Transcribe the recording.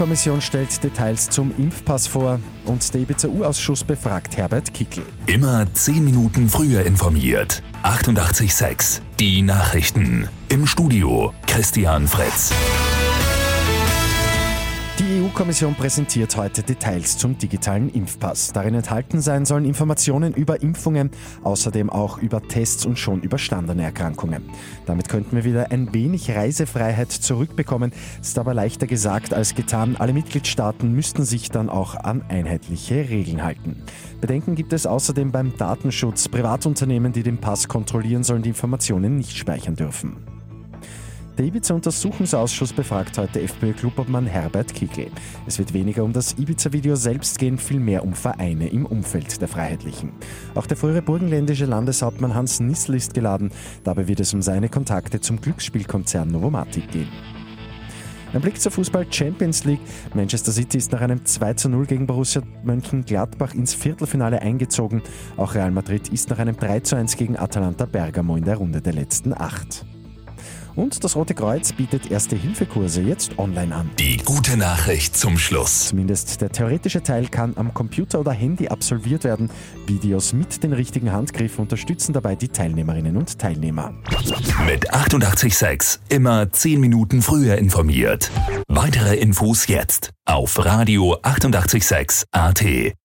EU-Kommission stellt Details zum Impfpass vor und der Ibiza-U-Ausschuss befragt Herbert Kickel. Immer 10 Minuten früher informiert. 88.6 Die Nachrichten. Im Studio Christian Fritz. Die EU-Kommission präsentiert heute Details zum digitalen Impfpass. Darin enthalten sein sollen Informationen über Impfungen, außerdem auch über Tests und schon überstandene Erkrankungen. Damit könnten wir wieder ein wenig Reisefreiheit zurückbekommen. Ist aber leichter gesagt als getan. Alle Mitgliedstaaten müssten sich dann auch an einheitliche Regeln halten. Bedenken gibt es außerdem beim Datenschutz. Privatunternehmen, die den Pass kontrollieren, sollen die Informationen nicht speichern dürfen. Der Ibiza-Untersuchungsausschuss befragt heute FPÖ-Klubobmann Herbert Kickel. Es wird weniger um das Ibiza-Video selbst gehen, vielmehr um Vereine im Umfeld der Freiheitlichen. Auch der frühere burgenländische Landeshauptmann Hans Nissel ist geladen. Dabei wird es um seine Kontakte zum Glücksspielkonzern Novomatic gehen. Ein Blick zur Fußball Champions League. Manchester City ist nach einem 2 zu 0 gegen Borussia Mönchengladbach ins Viertelfinale eingezogen. Auch Real Madrid ist nach einem 3 zu 1 gegen Atalanta Bergamo in der Runde der letzten acht. Und das Rote Kreuz bietet Erste-Hilfe-Kurse jetzt online an. Die gute Nachricht zum Schluss. Zumindest der theoretische Teil kann am Computer oder Handy absolviert werden. Videos mit den richtigen Handgriffen unterstützen dabei die Teilnehmerinnen und Teilnehmer. Mit 886 immer 10 Minuten früher informiert. Weitere Infos jetzt auf Radio 886 AT.